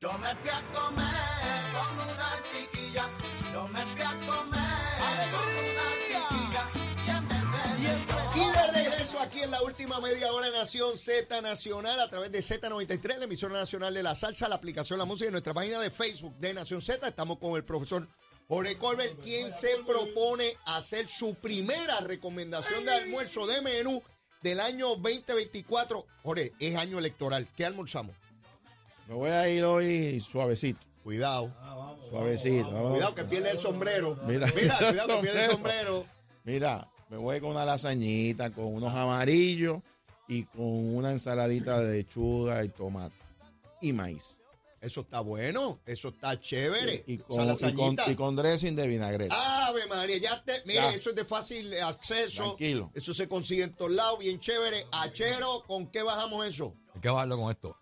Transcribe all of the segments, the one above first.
Yo me fui a comer con una chiquilla. Yo me fui a comer con una chiquilla. Y de regreso aquí en la última media hora de Nación Z Nacional a través de Z93, la emisora nacional de la salsa, la aplicación La Música y nuestra página de Facebook de Nación Z. Estamos con el profesor Jorge Colbert, quien se propone hacer su primera recomendación de almuerzo de menú del año 2024. Jorge, es año electoral. ¿Qué almorzamos? Me voy a ir hoy suavecito. Cuidado. Suavecito. Vamos. Cuidado que pierde el sombrero. Mira, cuidado que pierde el sombrero. Mira, me voy con una lasañita, con unos amarillos y con una ensaladita de lechuga y tomate y maíz. Eso está bueno, eso está chévere. Y con, y, con, lasañita. y con dressing de vinagreta. Ave María, ya te, mire, Ya. eso es de fácil acceso. Tranquilo. Eso se consigue en todos lados, bien chévere. Achero, ¿con qué bajamos eso? Hay que bajarlo con esto.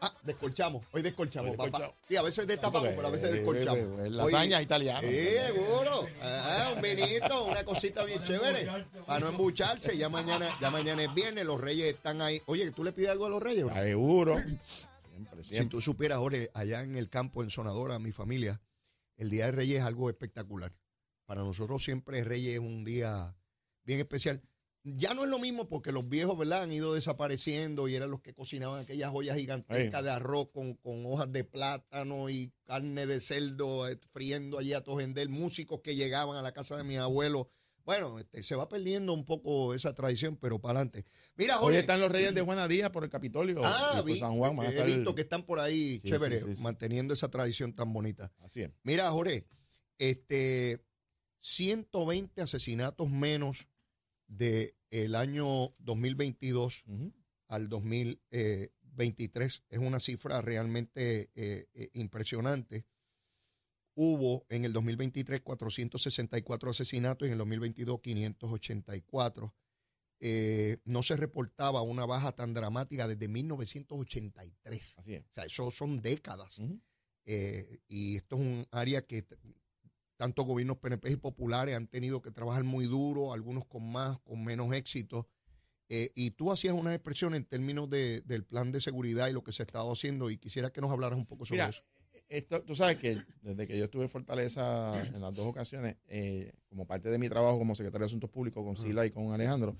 Ah, descolchamos. Hoy descolchamos, Hoy papá. Sí, a veces destapamos, porque, pero a veces eh, descolchamos. eh, eh, lasaña Oye, italiana. Sí, seguro. Ah, un vinito, una cosita bien chévere. Para no embucharse. Ya mañana, ya mañana es viernes, los reyes están ahí. Oye, ¿tú le pides algo a los reyes? bro? Seguro. Siempre, Si tú supieras, Jorge, allá en el campo, en Sonadora, mi familia, el Día de Reyes es algo espectacular. Para nosotros siempre Reyes es un día bien especial. Ya no es lo mismo porque los viejos, ¿verdad? Han ido desapareciendo y eran los que cocinaban aquellas ollas gigantescas de arroz con, con hojas de plátano y carne de cerdo eh, friendo allí a tojender, músicos que llegaban a la casa de mis abuelos. Bueno, este, se va perdiendo un poco esa tradición, pero para adelante. Mira, Hoy Jorge. están los reyes de Juana Díaz por el Capitolio. Ah, vi- San Juan. van a he estar- visto que están por ahí, Sí, chévere, sí, sí, sí. manteniendo esa tradición tan bonita. Así es. Mira, Jorge, este, 120 asesinatos menos del el año 2022 Ujú. al 2023. Es una cifra realmente eh, eh, impresionante. Hubo en el 2023 464 asesinatos y en el 2022 584. Eh, no se reportaba una baja tan dramática desde 1983. Así es. O sea, eso son décadas. Y esto es un área que t- tanto gobiernos PNP y populares han tenido que trabajar muy duro, algunos con más, con menos éxito. Eh, y tú hacías una expresión en términos de- del plan de seguridad y lo que se ha estado haciendo y quisiera que nos hablaras un poco sobre Mira, eso. esto, tú sabes que desde que yo estuve en Fortaleza en las dos ocasiones, eh, como parte de mi trabajo como secretario de Asuntos Públicos con Sila y con Alejandro,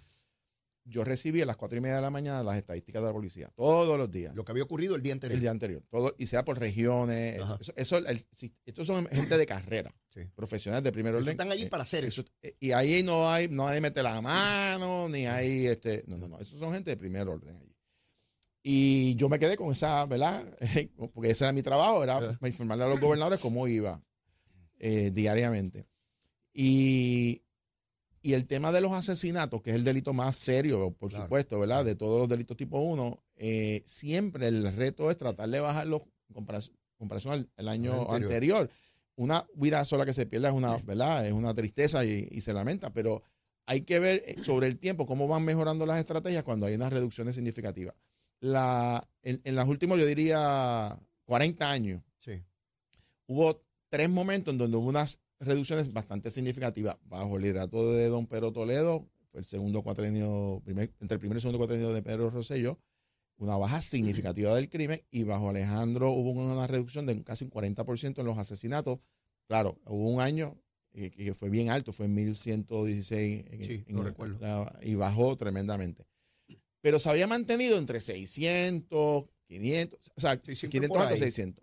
yo recibí a las cuatro y media de la mañana las estadísticas de la policía, todos los días. Lo que había ocurrido el día anterior. El día anterior, todo, y sea por regiones. Eso, eso- el- estos son gente de carrera, Sí. profesionales de primer orden. están allí Eh, para hacer eso- eh, y ahí no hay, no hay mete la mano, ni hay este. No, no, no. Esos son gente de primer orden allí. Y yo me quedé con esa, ¿verdad? Porque ese era mi trabajo, era informarle a los gobernadores cómo iba eh, diariamente. Y, y el tema de los asesinatos, que es el delito más serio, por Claro. supuesto, ¿verdad? De todos los delitos tipo 1, eh, siempre el reto es tratar de bajarlo en comparación, comparación al, al año anterior. anterior. Una vida sola que se pierda es una, ¿verdad? Es una tristeza y, y se lamenta, pero hay que ver eh, sobre el tiempo cómo van mejorando las estrategias cuando hay unas reducciones significativas. La, en, en los últimos, yo diría, 40 años, Sí. hubo tres momentos en donde hubo unas reducciones bastante significativas. Bajo el liderato de don Pedro Toledo, fue el segundo cuatrenio, primer- entre el primer y segundo cuatrenio de Pedro Rosselló, una baja significativa del crimen, y bajo Alejandro hubo una reducción de casi un 40% en los asesinatos. Claro, hubo un año que fue bien alto, fue en 1116 en- Sí, en- lo recuerdo. la- y bajó tremendamente. Pero se había mantenido entre 600, 500, o sea, Sí, siempre 500 por alto, ahí. 600.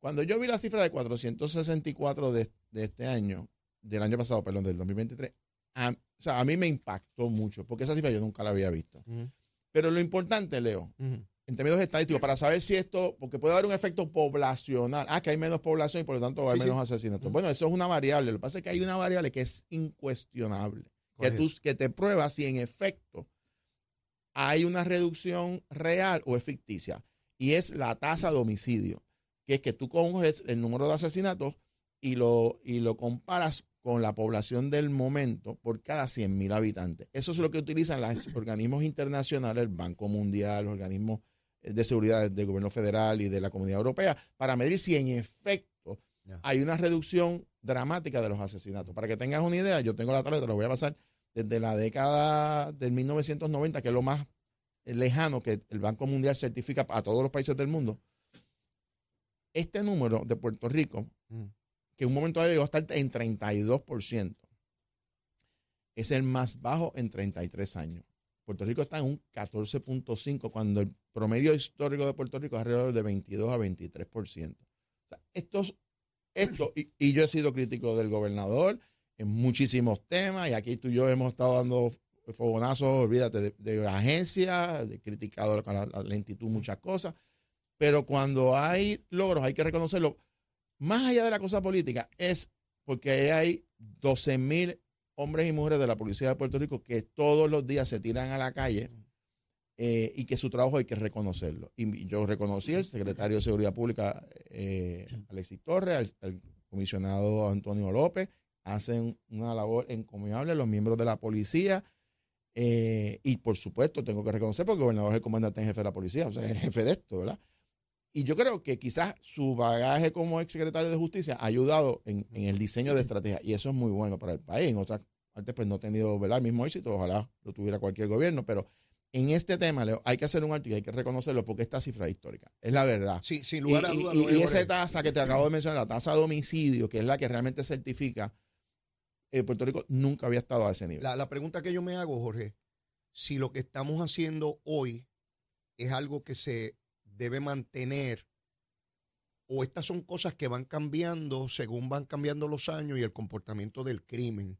Cuando yo vi la cifra de 464 de, de este año, del año pasado, perdón, del 2023, a, o sea, a mí me impactó mucho, porque esa cifra yo nunca la había visto. Pero lo importante, Leo, en términos estadísticos, para saber si esto, porque puede haber un efecto poblacional, ah, que hay menos población y por lo tanto va a haber Sí, sí. menos asesinatos. Bueno, eso es una variable. Lo que pasa es que hay una variable que es incuestionable, ¿Cuál que, tú, que te prueba si en efecto hay una reducción real o es ficticia. Y es la tasa de homicidio, que es que tú coges el número de asesinatos y lo, y lo comparas con la población del momento por cada 100 mil habitantes. Eso es lo que utilizan los organismos internacionales, el Banco Mundial, los organismos de seguridad del gobierno federal y de la comunidad europea, para medir si en efecto hay una reducción dramática de los asesinatos. Para que tengas una idea, yo tengo la te la voy a pasar, desde la década del 1990, que es lo más lejano que el Banco Mundial certifica a todos los países del mundo, Este número de Puerto Rico, Mm. que en un momento dado llegó a estar en 32%, es el más bajo en 33 años. Puerto Rico está en un 14.5 cuando el promedio histórico de Puerto Rico es alrededor de 22 a 23%. O sea, estos, esto, y, y yo he sido crítico del gobernador en muchísimos temas, y aquí tú y yo hemos estado dando fogonazos, olvídate, de, de la agencia, de criticado la, la lentitud, muchas cosas, pero cuando hay logros hay que reconocerlo. Más allá de la cosa política, es porque hay 12 mil hombres y mujeres de la Policía de Puerto Rico que todos los días se tiran a la calle eh, y que su trabajo hay que reconocerlo. Y yo reconocí al secretario de Seguridad Pública, eh, Alexis Torres, al, comisionado Antonio López, hacen una labor encomiable, los miembros de la policía. eh, y por supuesto, tengo que reconocer porque el gobernador es el comandante en jefe de la policía, o sea, es el jefe de esto, ¿verdad? Y yo creo que quizás su bagaje como ex secretario de Justicia ha ayudado en, en el diseño de estrategia y eso es muy bueno para el país. En otras partes, pues no ha tenido ¿verdad? el mismo éxito, ojalá lo tuviera cualquier gobierno, pero en este tema, Leo, hay que hacer un alto y hay que reconocerlo porque esta cifra es histórica. Es la verdad. Sí, sin Y, lugar a y- dudas. y- es, y esa tasa que te acabo de mencionar, la tasa de homicidio, que es la que realmente certifica, eh, Puerto Rico nunca había estado a ese nivel. La, la pregunta que yo me hago, Jorge, si lo que estamos haciendo hoy es algo que se debe mantener o estas son cosas que van cambiando según van cambiando los años y el comportamiento del crimen.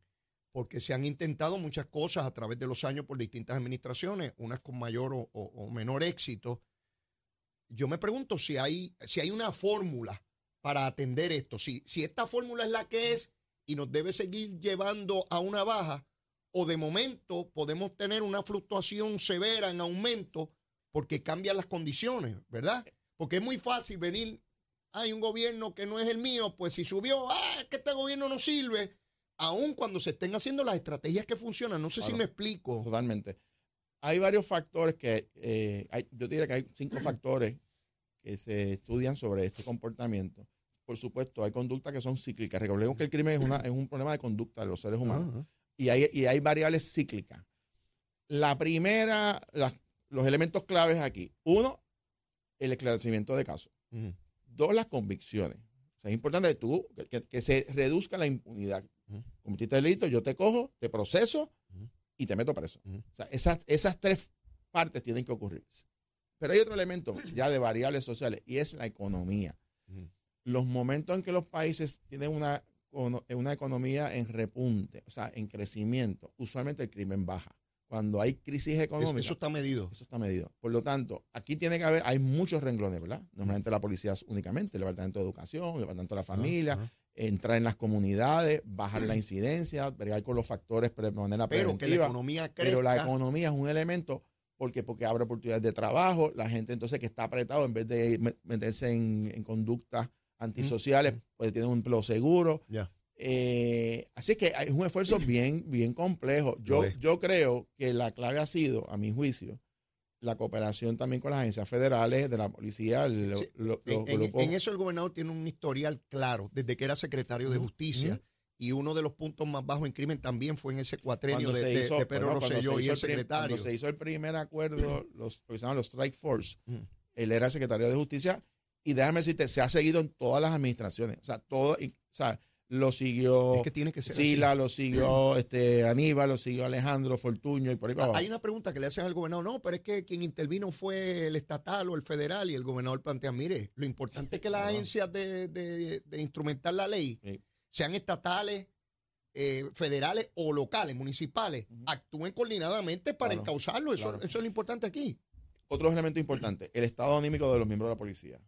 Porque se han intentado muchas cosas a través de los años por distintas administraciones, unas con mayor o, o- menor éxito. Yo me pregunto si hay, si hay una fórmula para atender esto. Si, si esta fórmula es la que es y nos debe seguir llevando a una baja, o de momento podemos tener una fluctuación severa en aumento porque cambian las condiciones, ¿verdad? Porque es muy fácil venir, hay un gobierno que no es el mío, pues si subió, ah, es que este gobierno no sirve, aun cuando se estén haciendo las estrategias que funcionan. No sé si me explico. Totalmente. Hay varios factores que, eh, hay- yo diría que hay cinco factores que se estudian sobre este comportamiento. Por supuesto, hay conductas que son cíclicas. Recordemos que el crimen es, una, es un problema de conducta de los seres humanos. Y hay, y hay variables cíclicas. La primera, las- los elementos claves aquí. Uno, el esclarecimiento de casos. Dos, las convicciones. O sea, es importante que tú, que, se reduzca la impunidad. Ujú. Cometiste delito, yo te cojo, te proceso y te meto preso. O sea, esas, esas tres partes tienen que ocurrir. Pero hay otro elemento ya de variables sociales y es la economía. Los momentos en que los países tienen una, una economía en repunte, o sea, en crecimiento, usualmente el crimen baja. Cuando hay crisis Eso, económica, eso está medido. eso está medido. Por lo tanto, aquí tiene que haber, hay muchos renglones, ¿verdad? Normalmente la policía es únicamente, el departamento de educación, el departamento de la familia, entrar en las comunidades, bajar la incidencia, bregar con los factores de manera Pero que la economía crezca. Pero la economía es un elemento porque, porque abre oportunidades de trabajo, la gente entonces que está apretado, en vez de me- meterse en, en conductas antisociales, pues tiene un empleo seguro. Ya. Eh, así que es un esfuerzo bien, bien complejo. Yo, Lo yo creo que la clave ha sido, a mi juicio, la cooperación también con las agencias federales, de la policía, el- Sí. lo- En, en- en eso el gobernador tiene un historial claro desde que era secretario de justicia. Y uno de los puntos más bajos en crimen también fue en ese cuatrenio de, hizo, de Pedro bueno, Rosselló y el secretario. Cuando se hizo el primer acuerdo, los, lo que se llaman los Strike Force, él era el secretario de Justicia y déjame decirte, se ha seguido en todas las administraciones. O sea, todo, y- o sea, lo siguió Es que tiene que ser así. Sila, lo siguió este, Aníbal, lo siguió Alejandro Fortuño y por ahí para Ah, abajo. Hay una pregunta que le hacen al gobernador, no, pero es que quien intervino fue el estatal o el federal y el gobernador plantea, mire, lo importante es que las agencias de, de- de instrumentar la ley Sí. sean estatales, eh, federales o locales, municipales, actúen coordinadamente para Claro, encauzarlo. Eso, claro. eso es lo importante aquí. Otro elemento importante, el estado anímico de los miembros de la policía.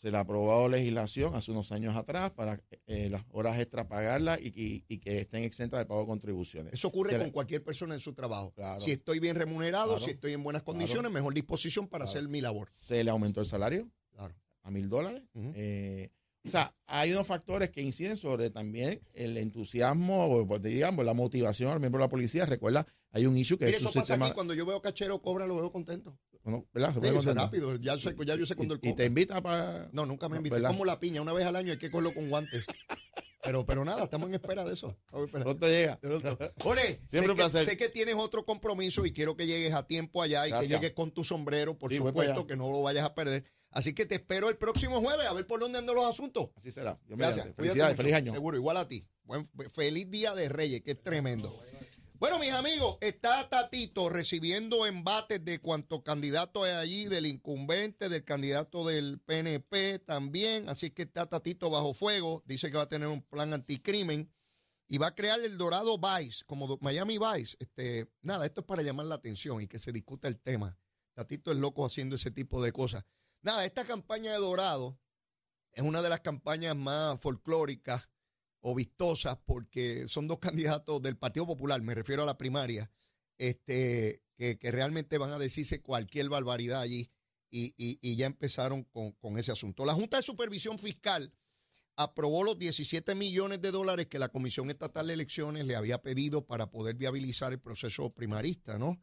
Se le ha aprobado legislación hace unos años atrás para eh, las horas extra pagarlas y, y- y que estén exentas del pago de contribuciones. Eso ocurre Se con cualquier persona en su trabajo. Claro. Si estoy bien remunerado, Claro. si estoy en buenas Claro. condiciones, mejor disposición para hacer mi labor. Se le aumentó el salario a mil dólares. Eh, o sea, hay unos factores que inciden sobre también el entusiasmo, pues, digamos, la motivación al miembro de la policía. Recuerda, hay un issue que Mire, es su eso pasa aquí, cuando yo veo cachero cobra, lo veo contento. ¿no? ¿verdad? Se Sí, eso rápido, ya, sé, ya yo sé cuando él y, y te cobra. invita para. No, nunca me. ¿verdad? Como la piña, una vez al año hay que cogerlo con guantes. Pero, pero nada, estamos en espera de eso. Pronto llega. Jorge, sé Siempre un que, sé que tienes otro compromiso y quiero que llegues a tiempo allá y Gracias. que llegues con tu sombrero, por Sí, supuesto, que no lo vayas a perder. Así que te espero el próximo jueves a ver por dónde andan los asuntos. Así será. Dios Gracias. mediante. Felicidades, feliz año. Seguro, igual a ti. Buen, feliz día de Reyes, que es tremendo. Bueno, mis amigos, está Tatito recibiendo embates de cuántos candidatos hay allí, del incumbente, del candidato del PNP también. Así que está Tatito bajo fuego. Dice que va a tener un plan anticrimen y va a crear el Dorado Vice, como Miami Vice. Este, nada, esto es para llamar la atención y que se discuta el tema. Tatito es loco haciendo ese tipo de cosas. Nada, esta campaña de Dorado es una de las campañas más folclóricas o vistosas porque son dos candidatos del Partido Popular, me refiero a la primaria, este, que, realmente van a decirse cualquier barbaridad allí y, y- y ya empezaron con, con ese asunto. La Junta de Supervisión Fiscal aprobó los 17 millones de dólares que la Comisión Estatal de Elecciones le había pedido para poder viabilizar el proceso primarista, ¿no?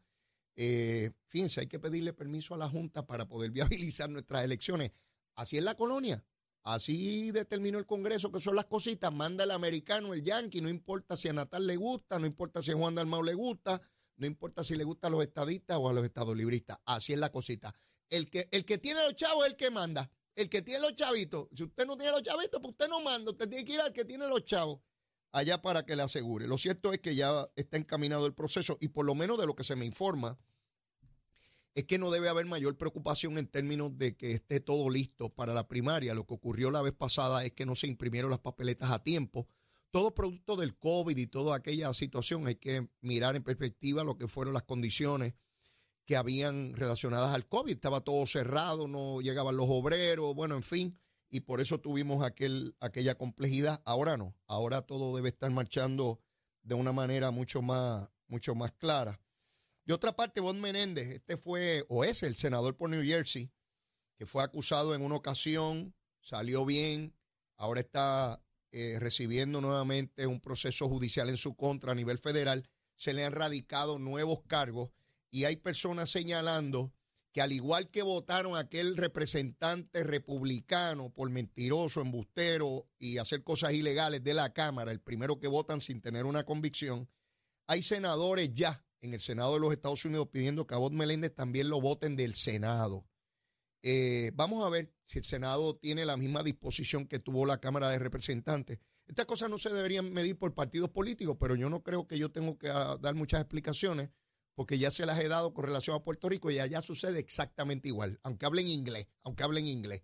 Eh, fíjense, hay que pedirle permiso a la Junta para poder viabilizar nuestras elecciones. Así es la colonia. Así determinó el Congreso que son las cositas. Manda el americano, el yanqui, no importa si a Natal le gusta, no importa si a Juan Dalmau le gusta, no importa si le gusta a los estadistas o a los estadolibristas. Así es la cosita. El que, el que tiene los chavos es el que manda. El que tiene los chavitos. Si usted no tiene los chavitos, pues usted no manda. Usted tiene que ir al que tiene los chavos allá para que le asegure. Lo cierto es que ya está encaminado el proceso y por lo menos de lo que se me informa es que no debe haber mayor preocupación en términos de que esté todo listo para la primaria. Lo que ocurrió la vez pasada es que no se imprimieron las papeletas a tiempo. Todo producto del COVID y toda aquella situación, hay que mirar en perspectiva lo que fueron las condiciones que habían relacionadas al COVID. Estaba todo cerrado, no llegaban los obreros, bueno, en fin, y por eso tuvimos aquel, aquella complejidad. Ahora no, ahora todo debe estar marchando de una manera mucho más, mucho más clara. De otra parte, Bob Menéndez, este fue o es el senador por New Jersey, que fue acusado en una ocasión, salió bien, ahora está eh, recibiendo nuevamente un proceso judicial en su contra a nivel federal, se le han radicado nuevos cargos y hay personas señalando que al igual que votaron aquel representante republicano por mentiroso, embustero y hacer cosas ilegales de la Cámara, el primero que votan sin tener una convicción, hay senadores ya en el Senado de los Estados Unidos pidiendo que a Bob Meléndez también lo voten del Senado. Eh, vamos a ver si el Senado tiene la misma disposición que tuvo la Cámara de Representantes. Estas cosas no se deberían medir por partidos políticos, pero yo no creo que yo tengo que ah, dar muchas explicaciones porque ya se las he dado con relación a Puerto Rico y allá sucede exactamente igual, aunque hablen inglés, aunque hablen inglés.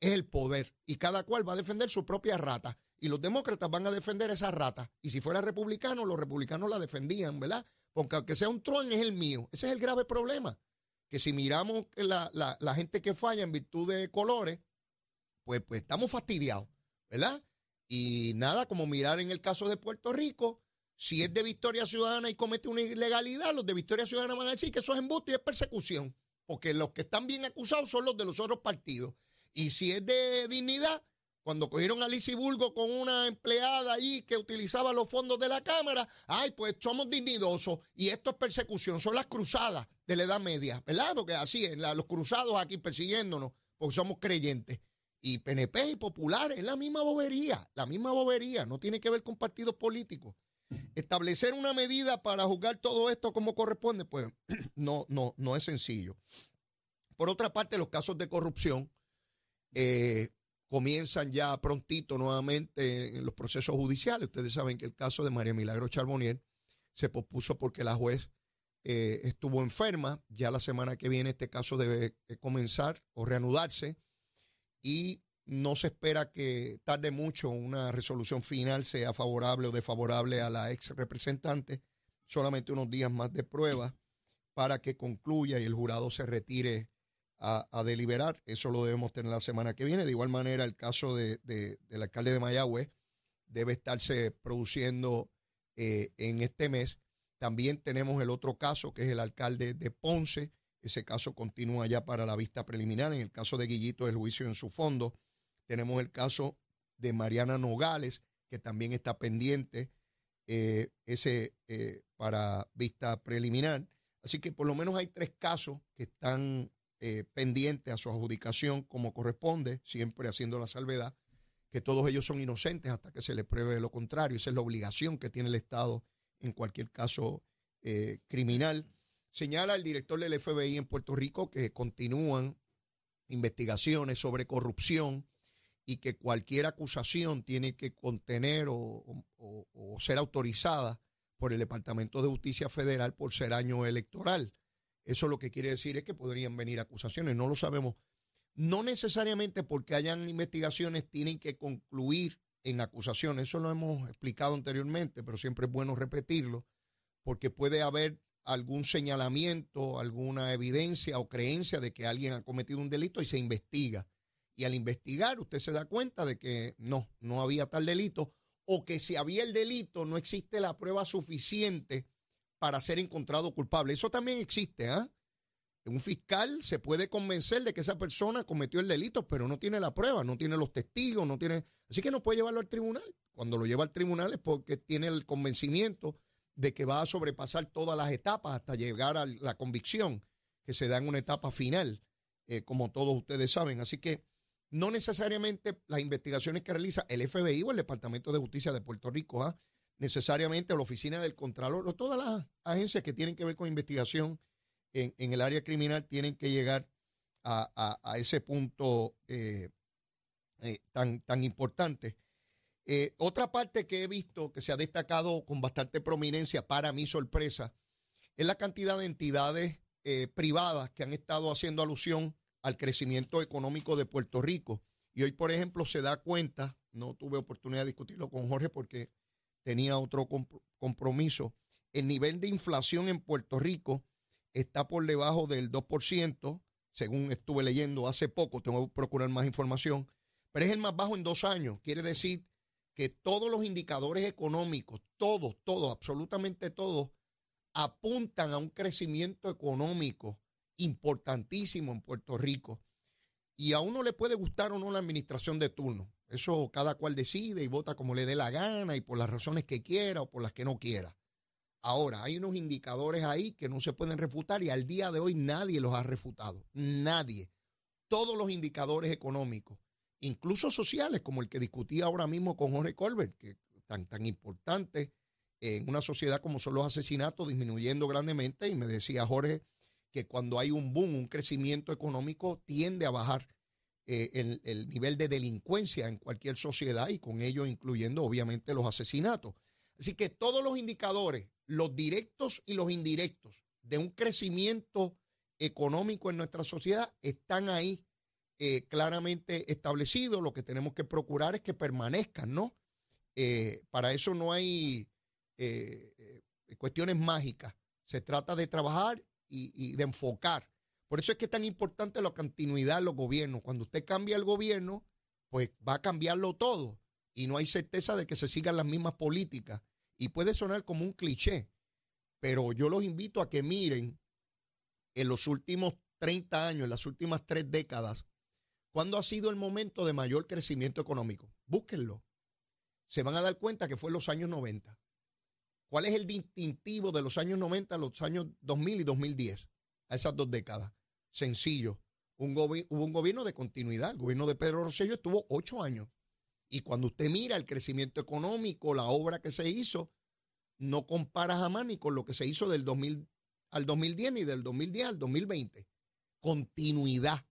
Es el poder y cada cual va a defender su propia rata y los demócratas van a defender esa rata y si fuera republicano, los republicanos la defendían, ¿verdad? Porque aunque sea un tron es el mío. Ese es el grave problema, que si miramos la, la- gente que falla en virtud de colores, pues, pues estamos fastidiados, ¿verdad? Y nada, como mirar en el caso de Puerto Rico, si es de Victoria Ciudadana y comete una ilegalidad, los de Victoria Ciudadana van a decir que eso es embuste y es persecución, porque los que están bien acusados son los de los otros partidos. Y si es de dignidad, cuando cogieron a Lizy Bulgo con una empleada allí que utilizaba los fondos de la Cámara, ay, pues somos dignidosos y esto es persecución, son las cruzadas de la Edad Media, ¿verdad? Porque así los cruzados aquí persiguiéndonos, porque somos creyentes. Y PNP y populares, es la misma bobería, la misma bobería, no tiene que ver con partidos políticos. Establecer una medida para juzgar todo esto como corresponde, pues no, no, no es sencillo. Por otra parte, los casos de corrupción eh, comienzan ya prontito nuevamente en los procesos judiciales. Ustedes saben que el caso de María Milagro Charbonnier se pospuso porque la juez eh, estuvo enferma. Ya la semana que viene este caso debe eh, comenzar o reanudarse y no se espera que tarde mucho una resolución final sea favorable o desfavorable a la ex representante. Solamente unos días más de prueba para que concluya y el jurado se retire a, deliberar. Eso lo debemos tener la semana que viene. De igual manera, el caso de, de- del alcalde de Mayagüez debe estarse produciendo eh, en este mes. También tenemos el otro caso, que es el alcalde de Ponce. Ese caso continúa ya para la vista preliminar. En el caso de Guillito, el juicio en su fondo. Tenemos el caso de Mariana Nogales, que también está pendiente eh, ese eh, para vista preliminar. Así que por lo menos hay tres casos que están eh, pendientes a su adjudicación como corresponde, siempre haciendo la salvedad, que todos ellos son inocentes hasta que se les pruebe lo contrario. Esa es la obligación que tiene el Estado en cualquier caso eh, criminal. Señala el director del FBI en Puerto Rico que continúan investigaciones sobre corrupción y que cualquier acusación tiene que contener o, o- o ser autorizada por el Departamento de Justicia Federal por ser año electoral. Eso lo que quiere decir es que podrían venir acusaciones, no lo sabemos. No necesariamente porque hayan investigaciones tienen que concluir en acusaciones, eso lo hemos explicado anteriormente, pero siempre es bueno repetirlo, porque puede haber algún señalamiento, alguna evidencia o creencia de que alguien ha cometido un delito y se investiga. Y al investigar usted se da cuenta de que no, no había tal delito o que si había el delito no existe la prueba suficiente para ser encontrado culpable. Eso también existe, ¿ah? Un fiscal se puede convencer de que esa persona cometió el delito, pero no tiene la prueba, no tiene los testigos, no tiene... Así que no puede llevarlo al tribunal. Cuando lo lleva al tribunal es porque tiene el convencimiento de que va a sobrepasar todas las etapas hasta llegar a la convicción que se da en una etapa final, eh, como todos ustedes saben. Así que no necesariamente las investigaciones que realiza el FBI o el Departamento de Justicia de Puerto Rico, ¿ah? Necesariamente o la Oficina del Contralor o todas las agencias que tienen que ver con investigación en, el área criminal tienen que llegar a, a- a ese punto eh, eh, tan, tan importante. Eh, otra parte que he visto que se ha destacado con bastante prominencia, para mi sorpresa, es la cantidad de entidades privadas que han estado haciendo alusión al crecimiento económico de Puerto Rico. Y hoy, por ejemplo, se da cuenta, no tuve oportunidad de discutirlo con Jorge porque tenía otro compro- compromiso, el nivel de inflación en Puerto Rico está por debajo del 2%, según estuve leyendo hace poco, tengo que procurar más información, pero es el más bajo en dos años. Quiere decir que todos los indicadores económicos, todos, todos, absolutamente todos, apuntan a un crecimiento económico importantísimo en Puerto Rico. Y a uno le puede gustar o no la administración de turno. Eso cada cual decide y vota como le dé la gana y por las razones que quiera o por las que no quiera. Ahora, hay unos indicadores ahí que no se pueden refutar y al día de hoy nadie los ha refutado. Nadie. Todos los indicadores económicos, incluso sociales, como el que discutía ahora mismo con Jorge Colbert, que tan, tan importante en una sociedad como son los asesinatos disminuyendo grandemente. Y me decía Jorge que cuando hay un boom, un crecimiento económico, tiende a bajar eh, el, el nivel de delincuencia en cualquier sociedad y con ello incluyendo obviamente los asesinatos. Así que todos los indicadores, los directos y los indirectos de un crecimiento económico en nuestra sociedad están ahí eh, claramente establecidos. Lo que tenemos que procurar es que permanezcan, ¿no? Eh, para eso no hay cuestiones mágicas. Se trata de trabajar y de enfocar. Por eso es que es tan importante la continuidad de los gobiernos. Cuando usted cambia el gobierno, pues va a cambiarlo todo y no hay certeza de que se sigan las mismas políticas. Y puede sonar como un cliché, pero yo los invito a que miren en los últimos 30 años, en las últimas tres décadas, cuándo ha sido el momento de mayor crecimiento económico. Búsquenlo. Se van a dar cuenta que fue en los años 90. ¿Cuál es el distintivo de los años 90 a los años 2000 y 2010? A esas dos décadas. Sencillo. Un hubo un gobierno de continuidad. El gobierno de Pedro Rosselló estuvo ocho años. Y cuando usted mira el crecimiento económico, la obra que se hizo, no compara jamás ni con lo que se hizo del 2000 al 2010 ni del 2010 al 2020. Continuidad.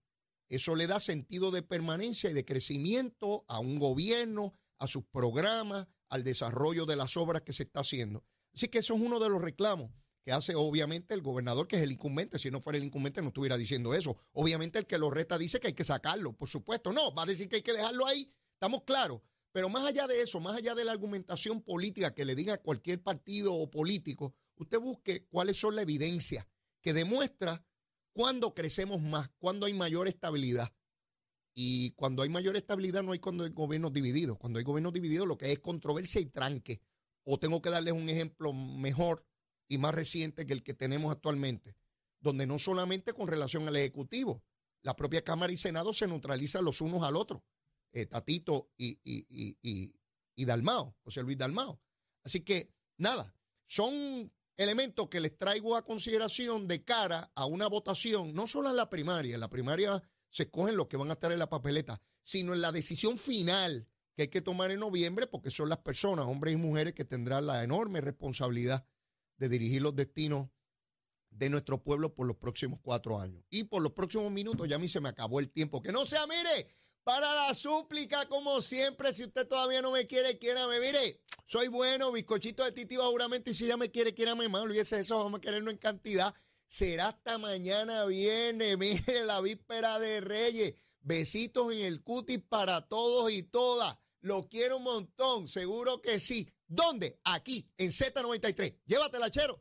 Eso le da sentido de permanencia y de crecimiento a un gobierno, a sus programas, al desarrollo de las obras que se está haciendo. Así que eso es uno de los reclamos que hace obviamente el gobernador, que es el incumbente. Si no fuera el incumbente, no estuviera diciendo eso. Obviamente el que lo reta dice que hay que sacarlo, por supuesto. No, va a decir que hay que dejarlo ahí. Estamos claros. Pero más allá de eso, más allá de la argumentación política que le diga a cualquier partido o político, usted busque cuáles son la evidencia que demuestra cuándo crecemos más, cuándo hay mayor estabilidad. Y cuando hay mayor estabilidad no hay cuando hay gobiernos divididos. Cuando hay gobiernos divididos lo que es controversia y tranque. O tengo que darles un ejemplo mejor y más reciente que el que tenemos actualmente, donde no solamente con relación al Ejecutivo, la propia Cámara y Senado se neutralizan los unos al otro, eh, Tatito y, y, y, y, y Dalmao, José Luis Dalmao. Así que, nada, son elementos que les traigo a consideración de cara a una votación, no solo en la primaria, en la primaria se escogen los que van a estar en la papeleta, sino en la decisión final que hay que tomar en noviembre, porque son las personas, hombres y mujeres, que tendrán la enorme responsabilidad de dirigir los destinos de nuestro pueblo por los próximos cuatro años. Y por los próximos minutos ya a mí se me acabó el tiempo. Que no sea, mire, para la súplica, como siempre, si usted todavía no me quiere, quiérame. Mire, soy bueno, bizcochito de titi juramento, y si ya me quiere, quiérame más. Olvídese de eso, vamos a quererlo en cantidad. Será hasta mañana viene, mire, la víspera de Reyes. Besitos en el cutis para todos y todas. Lo quiero un montón, seguro que sí. ¿Dónde? Aquí, en Z93. Llévatela, chero.